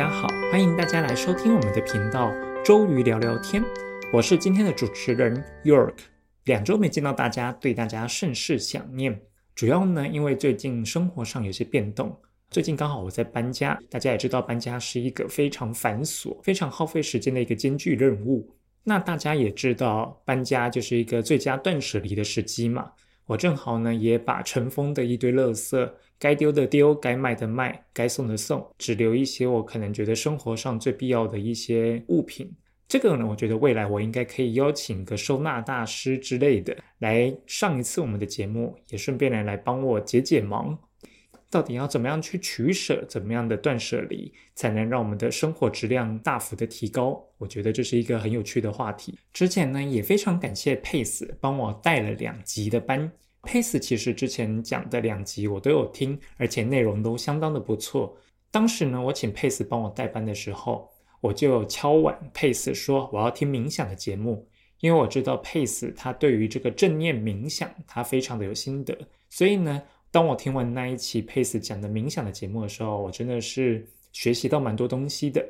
大家好，欢迎大家来收听我们的频道“周瑜聊聊天”。我是今天的主持人 York。两周没见到大家，对大家甚是想念。主要呢，因为最近生活上有些变动。最近刚好我在搬家，大家也知道，搬家是一个非常繁琐、非常耗费时间的一个艰巨任务。那大家也知道，搬家就是一个最佳断舍离的时机嘛。我正好呢，也把尘封的一堆垃圾，该丢的丢，该卖的卖，该送的送，只留一些我可能觉得生活上最必要的一些物品。这个呢，我觉得未来我应该可以邀请个收纳大师之类的来上一次我们的节目，也顺便来来帮我解解忙。到底要怎么样去取舍，怎么样的断舍离，才能让我们的生活质量大幅的提高？我觉得这是一个很有趣的话题。之前呢，也非常感谢 Pace 帮我带了两集的班。Pace 其实之前讲的两集我都有听，而且内容都相当的不错。当时呢，我请 Pace 帮我代班的时候，我就敲碗 Pace 说我要听冥想的节目，因为我知道 Pace 他对于这个正念冥想他非常的有心得，所以呢。当我听完那一期 Pace 讲的冥想的节目的时候，我真的是学习到蛮多东西的。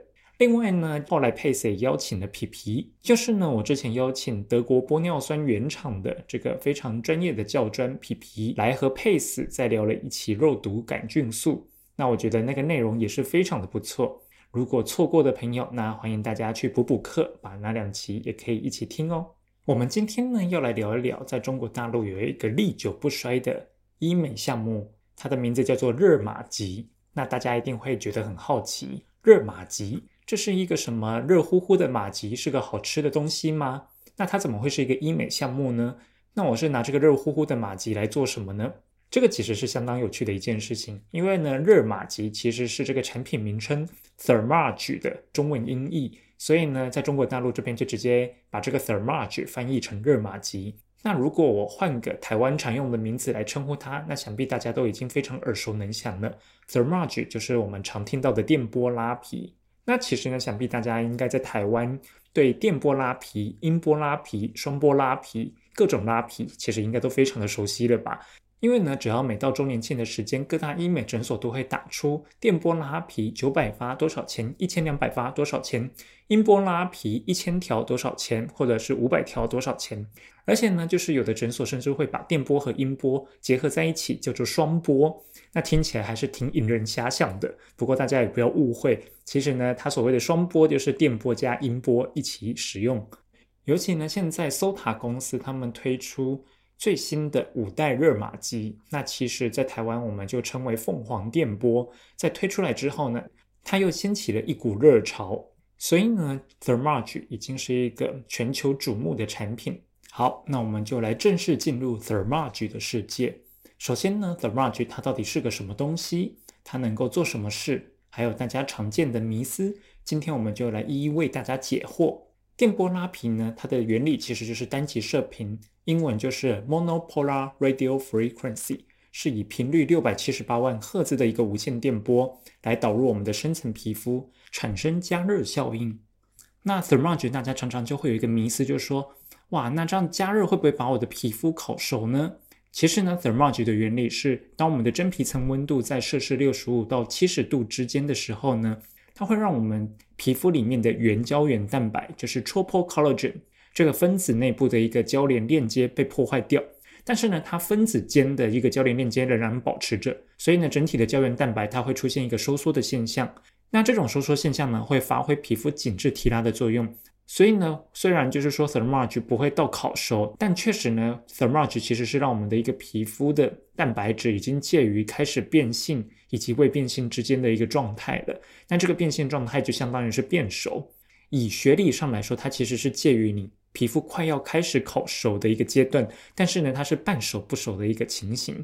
另外呢，后来 Pace 也邀请了皮皮，就是呢我之前邀请德国玻尿酸原厂的这个非常专业的教专皮皮来和 Pace 再聊了一期肉毒杆菌素。那我觉得那个内容也是非常的不错。如果错过的朋友，那欢迎大家去补补课，把那两期也可以一起听哦。我们今天呢要来聊一聊，在中国大陆有一个历久不衰的。医美项目，它的名字叫做热玛吉。那大家一定会觉得很好奇，热玛吉这是一个什么？热乎乎的玛吉是个好吃的东西吗？那它怎么会是一个医美项目呢？那我是拿这个热乎乎的玛吉来做什么呢？这个其实是相当有趣的一件事情，因为呢，热玛吉其实是这个产品名称 Thermage 的中文音译，所以呢，在中国大陆这边就直接把这个 Thermage 翻译成热玛吉。那如果我换个台湾常用的名字来称呼它，那想必大家都已经非常耳熟能详了。Thermage 就是我们常听到的电波拉皮。那其实呢，想必大家应该在台湾对电波拉皮、音波拉皮、双波拉皮各种拉皮，其实应该都非常的熟悉了吧？因为呢，只要每到周年庆的时间，各大医美诊所都会打出电波拉皮九百发多少钱，一千两百发多少钱，音波拉皮一千条多少钱，或者是五百条多少钱。而且呢，就是有的诊所甚至会把电波和音波结合在一起，叫做双波。那听起来还是挺引人遐想的。不过大家也不要误会，其实呢，它所谓的双波就是电波加音波一起使用。尤其呢，现在 SOTA 公司他们推出。最新的五代热玛吉，那其实，在台湾我们就称为凤凰电波。在推出来之后呢，它又掀起了一股热潮，所以呢，Thermage 已经是一个全球瞩目的产品。好，那我们就来正式进入 Thermage 的世界。首先呢，Thermage 它到底是个什么东西？它能够做什么事？还有大家常见的迷思，今天我们就来一一为大家解惑。电波拉皮呢，它的原理其实就是单极射频，英文就是 monopolar radio frequency，是以频率六百七十八万赫兹的一个无线电波来导入我们的深层皮肤，产生加热效应。那 Thermage 大家常常就会有一个迷思，就是说，哇，那这样加热会不会把我的皮肤烤熟呢？其实呢，Thermage 的原理是，当我们的真皮层温度在摄氏六十五到七十度之间的时候呢。它会让我们皮肤里面的原胶原蛋白，就是 tropo collagen 这个分子内部的一个交联链接被破坏掉，但是呢，它分子间的一个交联链接仍然保持着，所以呢，整体的胶原蛋白它会出现一个收缩的现象。那这种收缩现象呢，会发挥皮肤紧致提拉的作用。所以呢，虽然就是说 Thermage 不会到烤熟，但确实呢，Thermage 其实是让我们的一个皮肤的蛋白质已经介于开始变性以及未变性之间的一个状态了。那这个变性状态就相当于是变熟。以学理上来说，它其实是介于你皮肤快要开始烤熟的一个阶段，但是呢，它是半熟不熟的一个情形。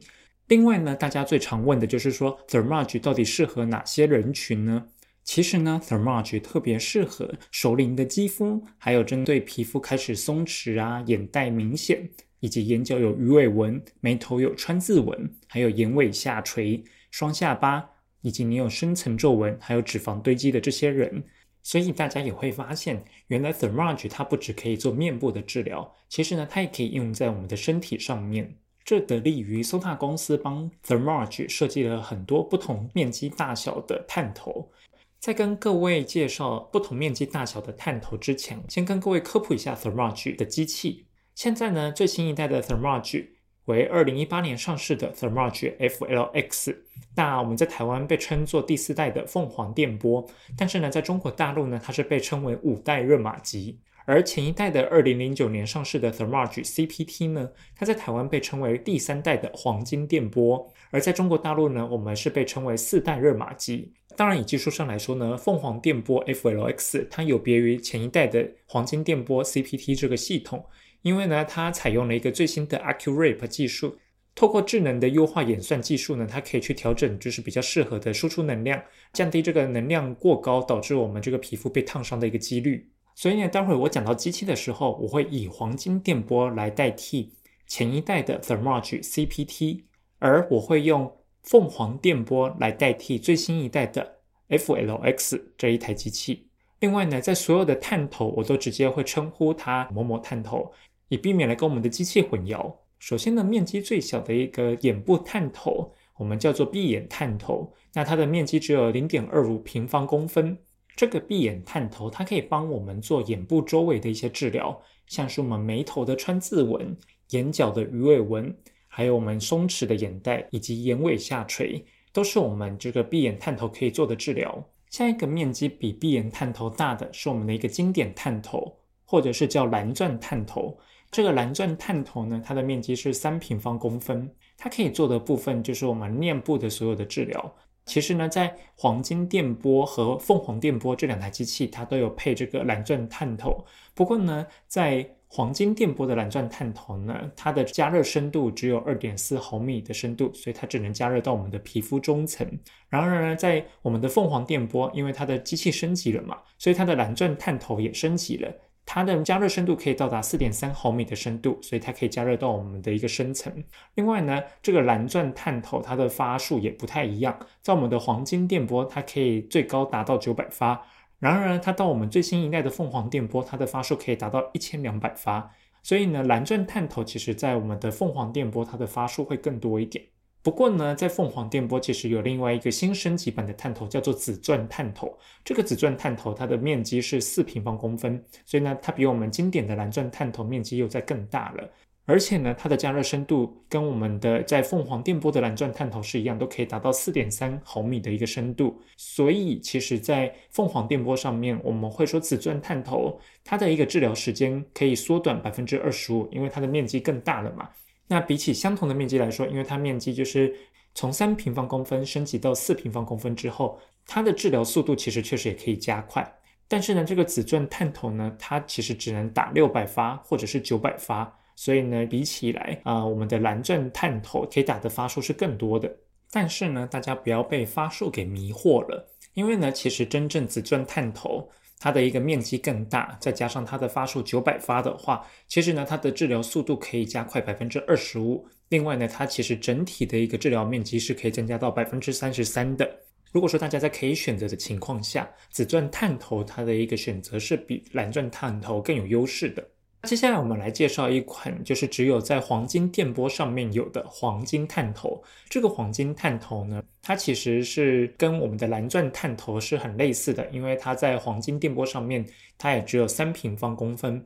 另外呢，大家最常问的就是说 Thermage 到底适合哪些人群呢？其实呢，Thermage 特别适合熟龄的肌肤，还有针对皮肤开始松弛啊、眼袋明显，以及眼角有鱼尾纹、眉头有川字纹，还有眼尾下垂、双下巴，以及你有深层皱纹，还有脂肪堆积的这些人。所以大家也会发现，原来 Thermage 它不只可以做面部的治疗，其实呢，它也可以应用在我们的身体上面。这得力于 SOTA 公司帮 Thermage 设计了很多不同面积大小的探头。在跟各位介绍不同面积大小的探头之前，先跟各位科普一下 Thermage 的机器。现在呢，最新一代的 Thermage 为二零一八年上市的 Thermage FLX。那我们在台湾被称作第四代的凤凰电波，但是呢，在中国大陆呢，它是被称为五代热玛吉。而前一代的二零零九年上市的 Thermage CPT 呢，它在台湾被称为第三代的黄金电波，而在中国大陆呢，我们是被称为四代热玛吉。当然，以技术上来说呢，凤凰电波 FLX 它有别于前一代的黄金电波 CPT 这个系统，因为呢，它采用了一个最新的 AccuRip 技术，透过智能的优化演算技术呢，它可以去调整就是比较适合的输出能量，降低这个能量过高导致我们这个皮肤被烫伤的一个几率。所以呢，待会我讲到机器的时候，我会以黄金电波来代替前一代的 Thermage CPT，而我会用凤凰电波来代替最新一代的 FLX 这一台机器。另外呢，在所有的探头，我都直接会称呼它某某探头，以避免来跟我们的机器混淆。首先呢，面积最小的一个眼部探头，我们叫做闭眼探头，那它的面积只有零点二五平方公分。这个闭眼探头，它可以帮我们做眼部周围的一些治疗，像是我们眉头的川字纹、眼角的鱼尾纹，还有我们松弛的眼袋以及眼尾下垂，都是我们这个闭眼探头可以做的治疗。下一个面积比闭眼探头大的是我们的一个经典探头，或者是叫蓝钻探头。这个蓝钻探头呢，它的面积是三平方公分，它可以做的部分就是我们面部的所有的治疗。其实呢，在黄金电波和凤凰电波这两台机器，它都有配这个蓝钻探头。不过呢，在黄金电波的蓝钻探头呢，它的加热深度只有二点四毫米的深度，所以它只能加热到我们的皮肤中层。然而呢，在我们的凤凰电波，因为它的机器升级了嘛，所以它的蓝钻探头也升级了。它的加热深度可以到达四点三毫米的深度，所以它可以加热到我们的一个深层。另外呢，这个蓝钻探头它的发数也不太一样，在我们的黄金电波，它可以最高达到九百发；然而，它到我们最新一代的凤凰电波，它的发数可以达到一千两百发。所以呢，蓝钻探头其实在我们的凤凰电波，它的发数会更多一点。不过呢，在凤凰电波其实有另外一个新升级版的探头，叫做紫钻探头。这个紫钻探头它的面积是四平方公分，所以呢，它比我们经典的蓝钻探头面积又在更大了。而且呢，它的加热深度跟我们的在凤凰电波的蓝钻探头是一样，都可以达到四点三毫米的一个深度。所以其实，在凤凰电波上面，我们会说紫钻探头它的一个治疗时间可以缩短百分之二十五，因为它的面积更大了嘛。那比起相同的面积来说，因为它面积就是从三平方公分升级到四平方公分之后，它的治疗速度其实确实也可以加快。但是呢，这个紫钻探头呢，它其实只能打六百发或者是九百发，所以呢，比起来啊，我们的蓝钻探头可以打的发数是更多的。但是呢，大家不要被发数给迷惑了，因为呢，其实真正紫钻探头。它的一个面积更大，再加上它的发数九百发的话，其实呢，它的治疗速度可以加快百分之二十五。另外呢，它其实整体的一个治疗面积是可以增加到百分之三十三的。如果说大家在可以选择的情况下，紫钻探头它的一个选择是比蓝钻探头更有优势的。接下来我们来介绍一款，就是只有在黄金电波上面有的黄金探头。这个黄金探头呢，它其实是跟我们的蓝钻探头是很类似的，因为它在黄金电波上面，它也只有三平方公分。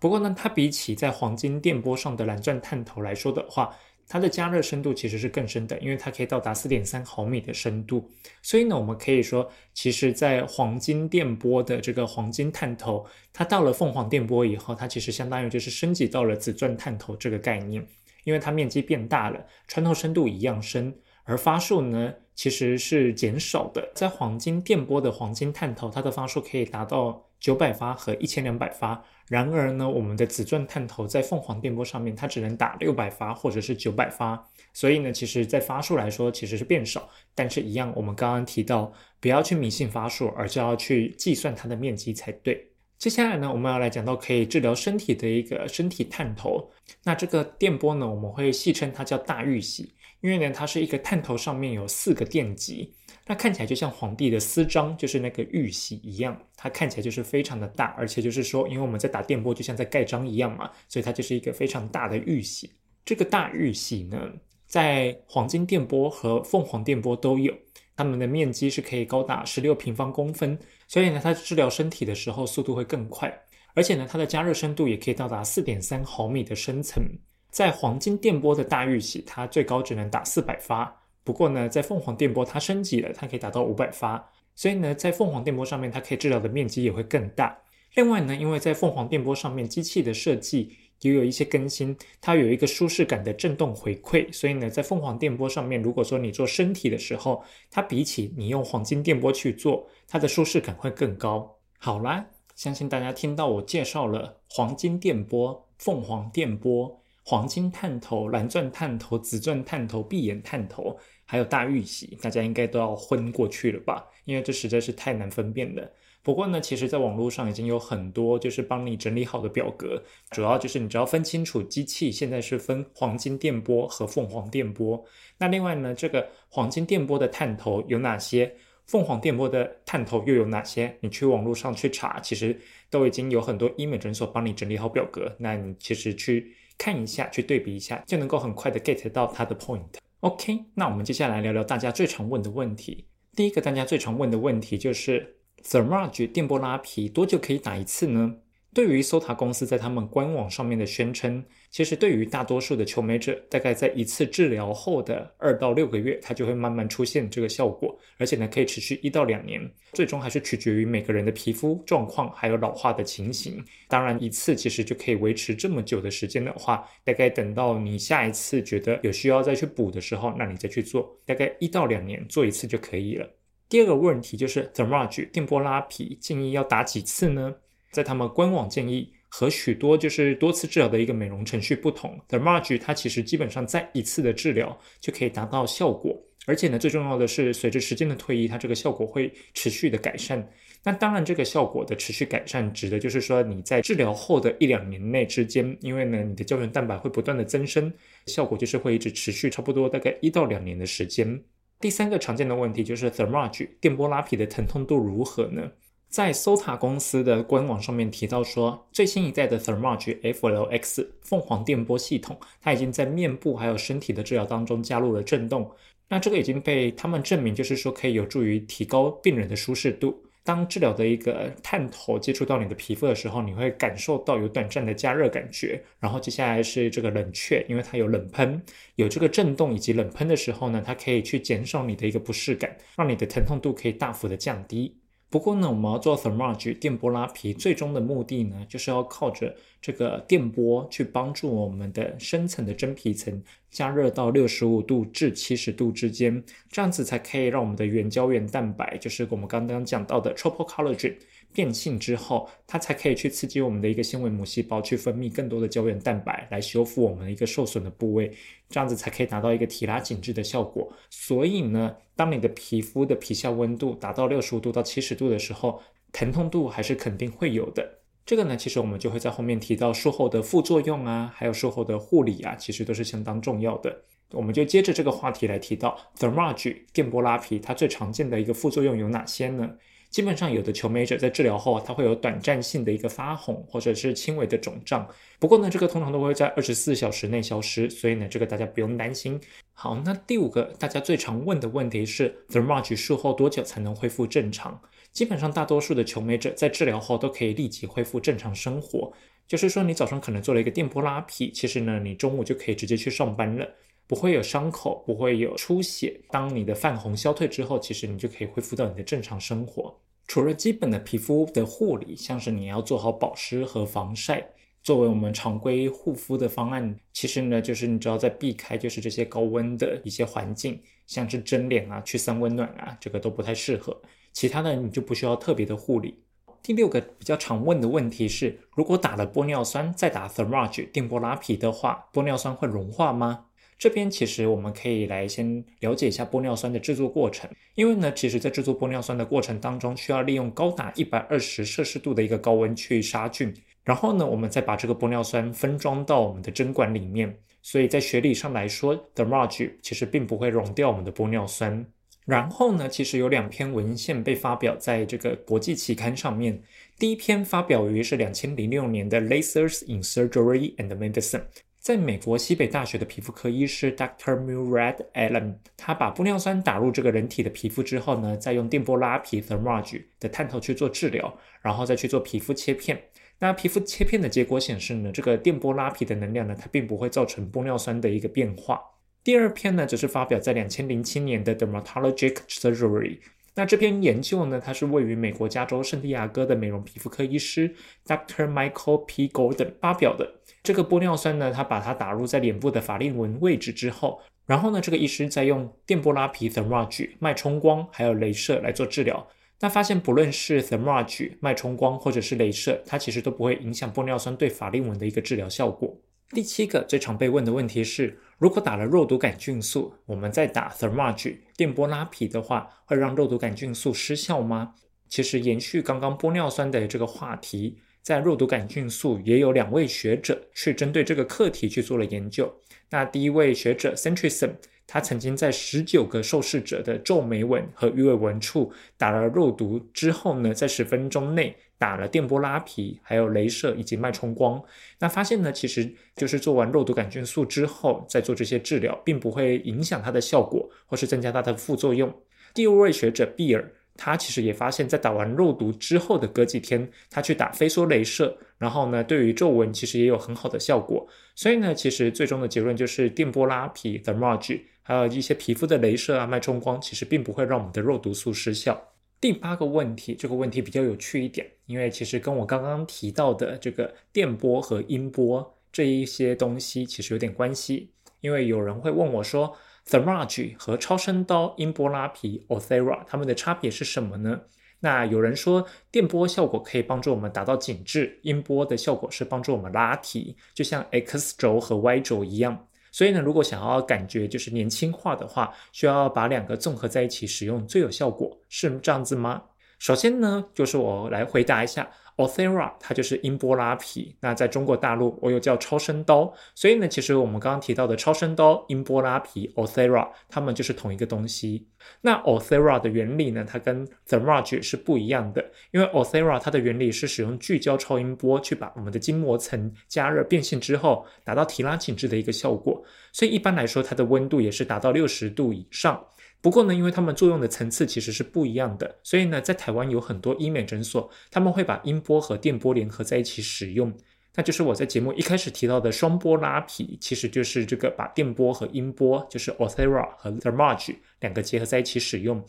不过呢，它比起在黄金电波上的蓝钻探头来说的话，它的加热深度其实是更深的，因为它可以到达四点三毫米的深度。所以呢，我们可以说，其实，在黄金电波的这个黄金探头，它到了凤凰电波以后，它其实相当于就是升级到了紫钻探头这个概念，因为它面积变大了，穿透深度一样深，而发数呢其实是减少的。在黄金电波的黄金探头，它的发数可以达到九百发和一千两百发。然而呢，我们的紫钻探头在凤凰电波上面，它只能打六百发或者是九百发，所以呢，其实在发数来说其实是变少，但是一样，我们刚刚提到不要去迷信发数，而是要去计算它的面积才对。接下来呢，我们要来讲到可以治疗身体的一个身体探头，那这个电波呢，我们会戏称它叫大玉玺，因为呢，它是一个探头上面有四个电极。那看起来就像皇帝的私章，就是那个玉玺一样，它看起来就是非常的大，而且就是说，因为我们在打电波，就像在盖章一样嘛，所以它就是一个非常大的玉玺。这个大玉玺呢，在黄金电波和凤凰电波都有。它们的面积是可以高达十六平方公分，所以呢，它治疗身体的时候速度会更快，而且呢，它的加热深度也可以到达四点三毫米的深层。在黄金电波的大玉玺，它最高只能打四百发，不过呢，在凤凰电波它升级了，它可以达到五百发，所以呢，在凤凰电波上面，它可以治疗的面积也会更大。另外呢，因为在凤凰电波上面，机器的设计也有一些更新，它有一个舒适感的震动回馈，所以呢，在凤凰电波上面，如果说你做身体的时候，它比起你用黄金电波去做，它的舒适感会更高。好啦，相信大家听到我介绍了黄金电波、凤凰电波、黄金探头、蓝钻探头、紫钻探头、闭眼探头，还有大玉玺，大家应该都要昏过去了吧？因为这实在是太难分辨了。不过呢，其实，在网络上已经有很多就是帮你整理好的表格，主要就是你只要分清楚机器现在是分黄金电波和凤凰电波。那另外呢，这个黄金电波的探头有哪些？凤凰电波的探头又有哪些？你去网络上去查，其实都已经有很多医美诊所帮你整理好表格。那你其实去看一下，去对比一下，就能够很快的 get 到它的 point。OK，那我们接下来聊聊大家最常问的问题。第一个大家最常问的问题就是。Thermage 电波拉皮多久可以打一次呢？对于 Sota 公司在他们官网上面的宣称，其实对于大多数的求美者，大概在一次治疗后的二到六个月，它就会慢慢出现这个效果，而且呢可以持续一到两年。最终还是取决于每个人的皮肤状况还有老化的情形。当然，一次其实就可以维持这么久的时间的话，大概等到你下一次觉得有需要再去补的时候，那你再去做，大概一到两年做一次就可以了。第二个问题就是 Thermage 电波拉皮建议要打几次呢？在他们官网建议和许多就是多次治疗的一个美容程序不同，Thermage 它其实基本上在一次的治疗就可以达到效果，而且呢最重要的是随着时间的推移，它这个效果会持续的改善。那当然这个效果的持续改善指的就是说你在治疗后的一两年内之间，因为呢你的胶原蛋白会不断的增生，效果就是会一直持续差不多大概一到两年的时间。第三个常见的问题就是 Thermage 电波拉皮的疼痛度如何呢？在 Sota 公司的官网上面提到说，最新一代的 Thermage FLX 凤凰电波系统，它已经在面部还有身体的治疗当中加入了震动，那这个已经被他们证明，就是说可以有助于提高病人的舒适度。当治疗的一个探头接触到你的皮肤的时候，你会感受到有短暂的加热感觉。然后接下来是这个冷却，因为它有冷喷，有这个震动以及冷喷的时候呢，它可以去减少你的一个不适感，让你的疼痛度可以大幅的降低。不过呢，我们要做 Thermage 电波拉皮，最终的目的呢，就是要靠着这个电波去帮助我们的深层的真皮层加热到六十五度至七十度之间，这样子才可以让我们的原胶原蛋白，就是我们刚刚讲到的 Tropo Collagen。变性之后，它才可以去刺激我们的一个纤维母细胞去分泌更多的胶原蛋白，来修复我们的一个受损的部位，这样子才可以达到一个提拉紧致的效果。所以呢，当你的皮肤的皮下温度达到六十五度到七十度的时候，疼痛度还是肯定会有的。这个呢，其实我们就会在后面提到术后的副作用啊，还有术后的护理啊，其实都是相当重要的。我们就接着这个话题来提到 Thermage 电波拉皮，它最常见的一个副作用有哪些呢？基本上有的求美者在治疗后，它会有短暂性的一个发红，或者是轻微的肿胀。不过呢，这个通常都会在二十四小时内消失，所以呢，这个大家不用担心。好，那第五个大家最常问的问题是，Thermage 术后多久才能恢复正常？基本上大多数的求美者在治疗后都可以立即恢复正常生活。就是说，你早上可能做了一个电波拉皮，其实呢，你中午就可以直接去上班了，不会有伤口，不会有出血。当你的泛红消退之后，其实你就可以恢复到你的正常生活。除了基本的皮肤的护理，像是你要做好保湿和防晒，作为我们常规护肤的方案，其实呢，就是你只要在避开就是这些高温的一些环境，像是蒸脸啊、去散温暖啊，这个都不太适合。其他的你就不需要特别的护理。第六个比较常问的问题是，如果打了玻尿酸再打 Thermage 电波拉皮的话，玻尿酸会融化吗？这边其实我们可以来先了解一下玻尿酸的制作过程，因为呢，其实在制作玻尿酸的过程当中，需要利用高达一百二十摄氏度的一个高温去杀菌，然后呢，我们再把这个玻尿酸分装到我们的针管里面，所以在学理上来说，Thermage 其实并不会溶掉我们的玻尿酸。然后呢，其实有两篇文献被发表在这个国际期刊上面。第一篇发表于是两千零六年的《Lasers in Surgery and Medicine》，在美国西北大学的皮肤科医师 Dr. Murad Alam，他把玻尿酸打入这个人体的皮肤之后呢，再用电波拉皮 （thermage） 的探头去做治疗，然后再去做皮肤切片。那皮肤切片的结果显示呢，这个电波拉皮的能量呢，它并不会造成玻尿酸的一个变化。第二篇呢，则是发表在两千零七年的 Dermatologic Surgery。那这篇研究呢，它是位于美国加州圣地亚哥的美容皮肤科医师 Dr. Michael P. Golden 发表的。这个玻尿酸呢，它把它打入在脸部的法令纹位置之后，然后呢，这个医师再用电波拉皮 （thermage）、脉冲光还有镭射来做治疗。那发现，不论是 thermage、脉冲光或者是镭射，它其实都不会影响玻尿酸对法令纹的一个治疗效果。第七个最常被问的问题是，如果打了肉毒杆菌素，我们再打 thermage 电波拉皮的话，会让肉毒杆菌素失效吗？其实延续刚刚玻尿酸的这个话题，在肉毒杆菌素也有两位学者去针对这个课题去做了研究。那第一位学者 Centrison。他曾经在十九个受试者的皱眉纹和鱼尾纹处打了肉毒之后呢，在十分钟内打了电波拉皮、还有镭射以及脉冲光。那发现呢，其实就是做完肉毒杆菌素之后再做这些治疗，并不会影响它的效果或是增加它的副作用。第二位学者比尔。他其实也发现，在打完肉毒之后的隔几天，他去打飞梭镭射，然后呢，对于皱纹其实也有很好的效果。所以呢，其实最终的结论就是电波拉皮 （thermage） 还有一些皮肤的镭射啊、脉冲光，其实并不会让我们的肉毒素失效。第八个问题，这个问题比较有趣一点，因为其实跟我刚刚提到的这个电波和音波这一些东西其实有点关系，因为有人会问我说。Thermage 和超声刀音波拉皮 Othera，它们的差别是什么呢？那有人说电波效果可以帮助我们达到紧致，音波的效果是帮助我们拉提，就像 X 轴和 Y 轴一样。所以呢，如果想要感觉就是年轻化的话，需要把两个综合在一起使用最有效果，是这样子吗？首先呢，就是我来回答一下。Othera 它就是音波拉皮，那在中国大陆我又叫超声刀，所以呢，其实我们刚刚提到的超声刀、音波拉皮 Othera，它们就是同一个东西。那 Othera 的原理呢，它跟 Thermage 是不一样的，因为 Othera 它的原理是使用聚焦超音波去把我们的筋膜层加热变性之后，达到提拉紧致的一个效果，所以一般来说它的温度也是达到六十度以上。不过呢，因为它们作用的层次其实是不一样的，所以呢，在台湾有很多医美诊所，他们会把音波和电波联合在一起使用。那就是我在节目一开始提到的双波拉皮，其实就是这个把电波和音波，就是 Othera 和 Thermage 两个结合在一起使用。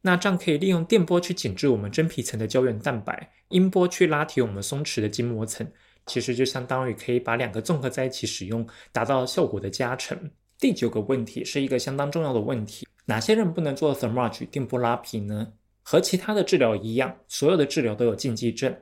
那这样可以利用电波去紧致我们真皮层的胶原蛋白，音波去拉提我们松弛的筋膜层，其实就相当于可以把两个综合在一起使用，达到效果的加成。第九个问题是一个相当重要的问题。哪些人不能做 thermage 电波拉皮呢？和其他的治疗一样，所有的治疗都有禁忌症，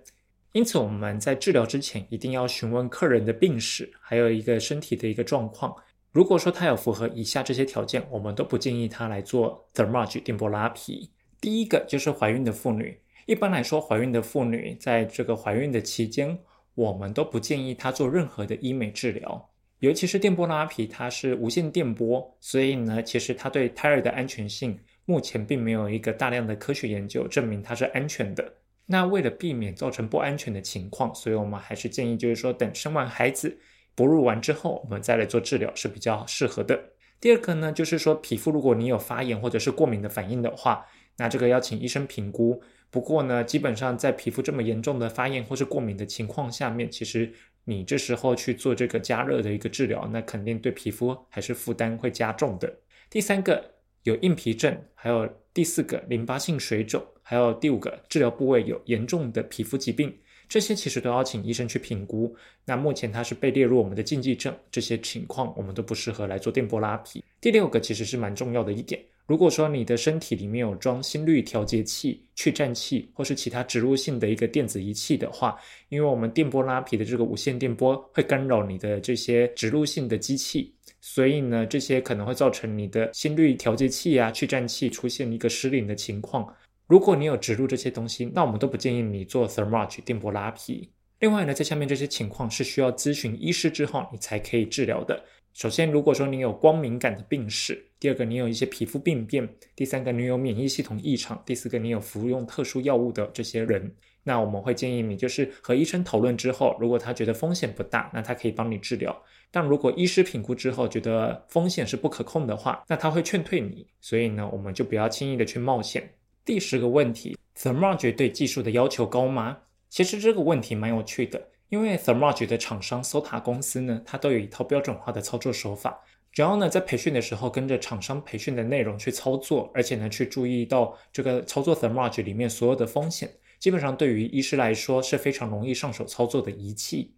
因此我们在治疗之前一定要询问客人的病史，还有一个身体的一个状况。如果说他有符合以下这些条件，我们都不建议他来做 thermage 电波拉皮。第一个就是怀孕的妇女，一般来说，怀孕的妇女在这个怀孕的期间，我们都不建议她做任何的医美治疗。尤其是电波拉皮，它是无线电波，所以呢，其实它对胎儿的安全性目前并没有一个大量的科学研究证明它是安全的。那为了避免造成不安全的情况，所以我们还是建议，就是说等生完孩子、哺乳完之后，我们再来做治疗是比较适合的。第二个呢，就是说皮肤如果你有发炎或者是过敏的反应的话，那这个要请医生评估。不过呢，基本上在皮肤这么严重的发炎或是过敏的情况下面，其实。你这时候去做这个加热的一个治疗，那肯定对皮肤还是负担会加重的。第三个有硬皮症，还有第四个淋巴性水肿，还有第五个治疗部位有严重的皮肤疾病，这些其实都要请医生去评估。那目前它是被列入我们的禁忌症，这些情况我们都不适合来做电波拉皮。第六个其实是蛮重要的一点。如果说你的身体里面有装心率调节器、去颤器或是其他植入性的一个电子仪器的话，因为我们电波拉皮的这个无线电波会干扰你的这些植入性的机器，所以呢，这些可能会造成你的心率调节器啊、去颤器出现一个失灵的情况。如果你有植入这些东西，那我们都不建议你做 thermage 电波拉皮。另外呢，在下面这些情况是需要咨询医师之后你才可以治疗的。首先，如果说你有光敏感的病史；第二个，你有一些皮肤病变；第三个，你有免疫系统异常；第四个，你有服用特殊药物的这些人，那我们会建议你就是和医生讨论之后，如果他觉得风险不大，那他可以帮你治疗。但如果医师评估之后觉得风险是不可控的话，那他会劝退你。所以呢，我们就不要轻易的去冒险。第十个问题，Thermage 对技术的要求高吗？其实这个问题蛮有趣的，因为 Thermage 的厂商 Sota 公司呢，它都有一套标准化的操作手法。只要呢在培训的时候跟着厂商培训的内容去操作，而且呢去注意到这个操作 Thermage 里面所有的风险，基本上对于医师来说是非常容易上手操作的仪器。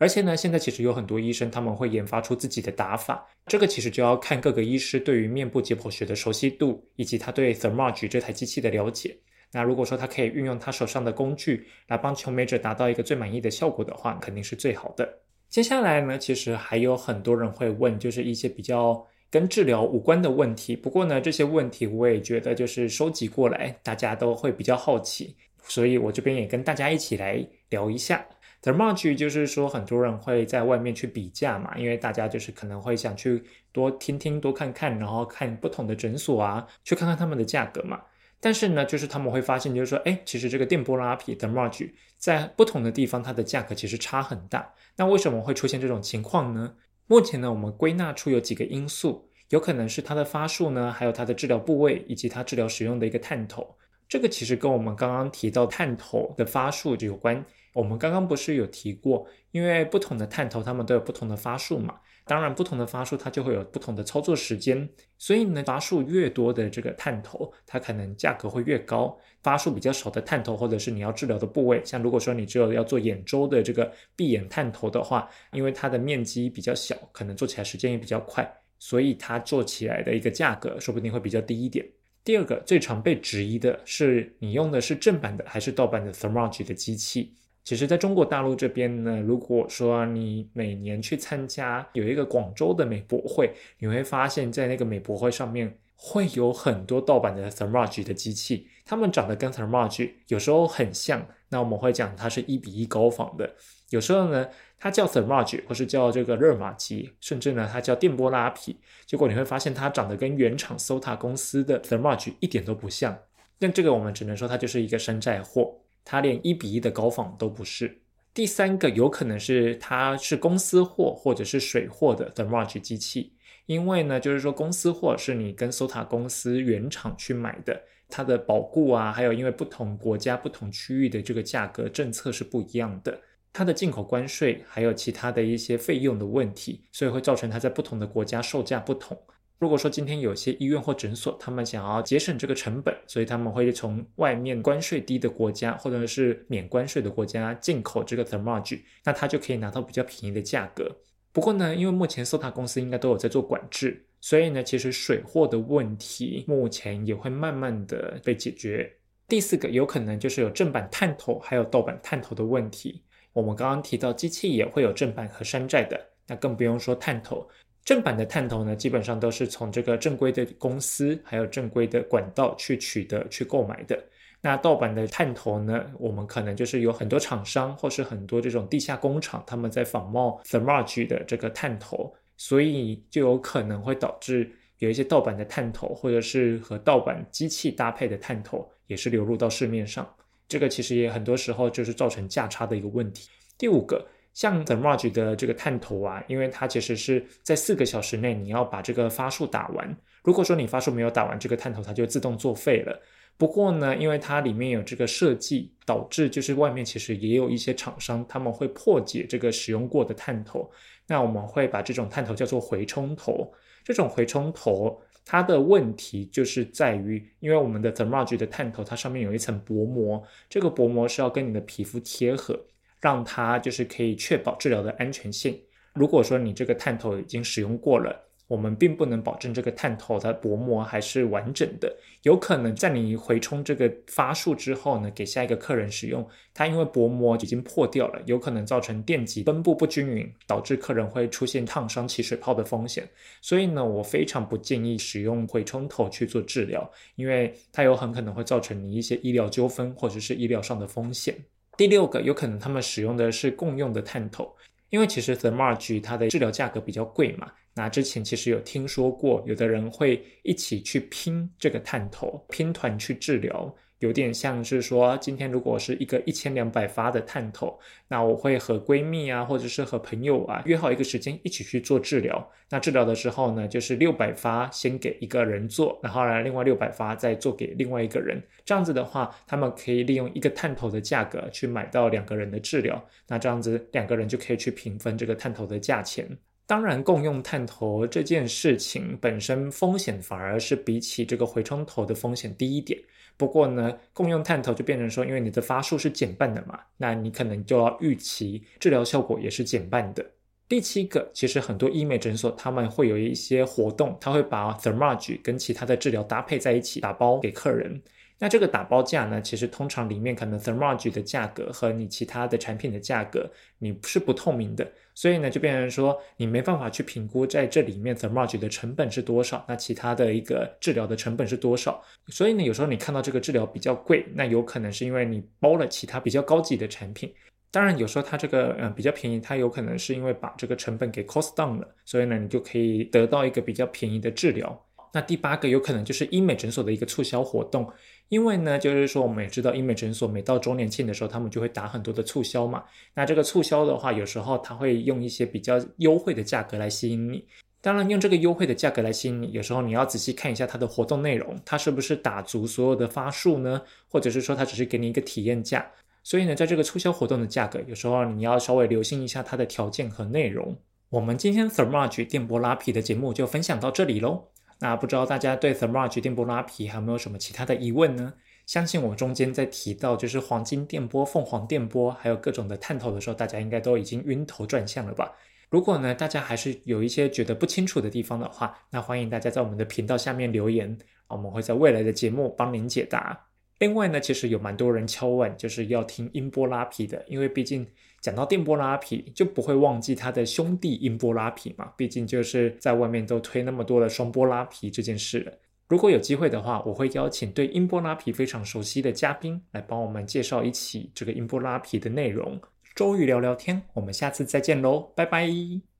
而且呢，现在其实有很多医生他们会研发出自己的打法，这个其实就要看各个医师对于面部解剖学的熟悉度，以及他对 Thermage 这台机器的了解。那如果说他可以运用他手上的工具来帮求美者达到一个最满意的效果的话，肯定是最好的。接下来呢，其实还有很多人会问，就是一些比较跟治疗无关的问题。不过呢，这些问题我也觉得就是收集过来，大家都会比较好奇，所以我这边也跟大家一起来聊一下。Thermage 就是说很多人会在外面去比价嘛，因为大家就是可能会想去多听听、多看看，然后看不同的诊所啊，去看看他们的价格嘛。但是呢，就是他们会发现，就是说，哎，其实这个电波拉皮的 merge 在不同的地方，它的价格其实差很大。那为什么会出现这种情况呢？目前呢，我们归纳出有几个因素，有可能是它的发数呢，还有它的治疗部位，以及它治疗使用的一个探头。这个其实跟我们刚刚提到探头的发数就有关。我们刚刚不是有提过，因为不同的探头，它们都有不同的发数嘛。当然，不同的发数它就会有不同的操作时间，所以呢，发数越多的这个探头，它可能价格会越高；发数比较少的探头，或者是你要治疗的部位，像如果说你只有要做眼周的这个闭眼探头的话，因为它的面积比较小，可能做起来时间也比较快，所以它做起来的一个价格说不定会比较低一点。第二个最常被质疑的是，你用的是正版的还是盗版的 Thermage 的机器？其实，在中国大陆这边呢，如果说你每年去参加有一个广州的美博会，你会发现在那个美博会上面会有很多盗版的 Thermage 的机器，它们长得跟 Thermage 有时候很像，那我们会讲它是一比一高仿的。有时候呢，它叫 Thermage 或是叫这个热玛吉，甚至呢它叫电波拉皮，结果你会发现它长得跟原厂 Sota 公司的 Thermage 一点都不像。那这个我们只能说它就是一个山寨货。它连一比一的高仿都不是。第三个有可能是它是公司货或者是水货的 Thermage 机器，因为呢，就是说公司货是你跟 Sota 公司原厂去买的，它的保固啊，还有因为不同国家不同区域的这个价格政策是不一样的，它的进口关税还有其他的一些费用的问题，所以会造成它在不同的国家售价不同。如果说今天有些医院或诊所，他们想要节省这个成本，所以他们会从外面关税低的国家，或者是免关税的国家进口这个 Thermage，那他就可以拿到比较便宜的价格。不过呢，因为目前 Sota 公司应该都有在做管制，所以呢，其实水货的问题目前也会慢慢的被解决。第四个有可能就是有正版探头还有盗版探头的问题。我们刚刚提到机器也会有正版和山寨的，那更不用说探头。正版的探头呢，基本上都是从这个正规的公司，还有正规的管道去取得、去购买的。那盗版的探头呢，我们可能就是有很多厂商，或是很多这种地下工厂，他们在仿冒 Thermage 的这个探头，所以就有可能会导致有一些盗版的探头，或者是和盗版机器搭配的探头，也是流入到市面上。这个其实也很多时候就是造成价差的一个问题。第五个。像 Thermage 的这个探头啊，因为它其实是在四个小时内你要把这个发数打完。如果说你发数没有打完，这个探头它就自动作废了。不过呢，因为它里面有这个设计，导致就是外面其实也有一些厂商他们会破解这个使用过的探头。那我们会把这种探头叫做回冲头。这种回冲头它的问题就是在于，因为我们的 Thermage 的探头它上面有一层薄膜，这个薄膜是要跟你的皮肤贴合。让它就是可以确保治疗的安全性。如果说你这个探头已经使用过了，我们并不能保证这个探头的薄膜还是完整的。有可能在你回冲这个发数之后呢，给下一个客人使用，它因为薄膜已经破掉了，有可能造成电极分布不均匀，导致客人会出现烫伤、起水泡的风险。所以呢，我非常不建议使用回冲头去做治疗，因为它有很可能会造成你一些医疗纠纷或者是医疗上的风险。第六个有可能他们使用的是共用的探头，因为其实 The Marge 它的治疗价格比较贵嘛。那之前其实有听说过，有的人会一起去拼这个探头，拼团去治疗，有点像是说，今天如果是一个一千两百发的探头，那我会和闺蜜啊，或者是和朋友啊约好一个时间一起去做治疗。那治疗的时候呢，就是六百发先给一个人做，然后呢，另外六百发再做给另外一个人。这样子的话，他们可以利用一个探头的价格去买到两个人的治疗。那这样子两个人就可以去平分这个探头的价钱。当然，共用探头这件事情本身风险反而是比起这个回冲头的风险低一点。不过呢，共用探头就变成说，因为你的发数是减半的嘛，那你可能就要预期治疗效果也是减半的。第七个，其实很多医美诊所他们会有一些活动，他会把 Thermage 跟其他的治疗搭配在一起，打包给客人。那这个打包价呢，其实通常里面可能 Thermage 的价格和你其他的产品的价格，你是不透明的，所以呢，就变成说你没办法去评估在这里面 the merge 的成本是多少，那其他的一个治疗的成本是多少。所以呢，有时候你看到这个治疗比较贵，那有可能是因为你包了其他比较高级的产品。当然，有时候它这个嗯比较便宜，它有可能是因为把这个成本给 cost down 了，所以呢，你就可以得到一个比较便宜的治疗。那第八个有可能就是医美诊所的一个促销活动，因为呢，就是说我们也知道医美诊所每到周年庆的时候，他们就会打很多的促销嘛。那这个促销的话，有时候他会用一些比较优惠的价格来吸引你。当然，用这个优惠的价格来吸引你，有时候你要仔细看一下它的活动内容，它是不是打足所有的发数呢？或者是说它只是给你一个体验价？所以呢，在这个促销活动的价格，有时候你要稍微留心一下它的条件和内容。我们今天 Thermage 电波拉皮的节目就分享到这里喽。那不知道大家对 Thermage 电波拉皮还有没有什么其他的疑问呢？相信我中间在提到就是黄金电波、凤凰电波，还有各种的探头的时候，大家应该都已经晕头转向了吧？如果呢大家还是有一些觉得不清楚的地方的话，那欢迎大家在我们的频道下面留言，我们会在未来的节目帮您解答。另外呢，其实有蛮多人敲问，就是要听音波拉皮的，因为毕竟讲到电波拉皮，就不会忘记他的兄弟音波拉皮嘛。毕竟就是在外面都推那么多的双波拉皮这件事了。如果有机会的话，我会邀请对音波拉皮非常熟悉的嘉宾来帮我们介绍一起这个音波拉皮的内容。周瑜聊聊天，我们下次再见喽，拜拜。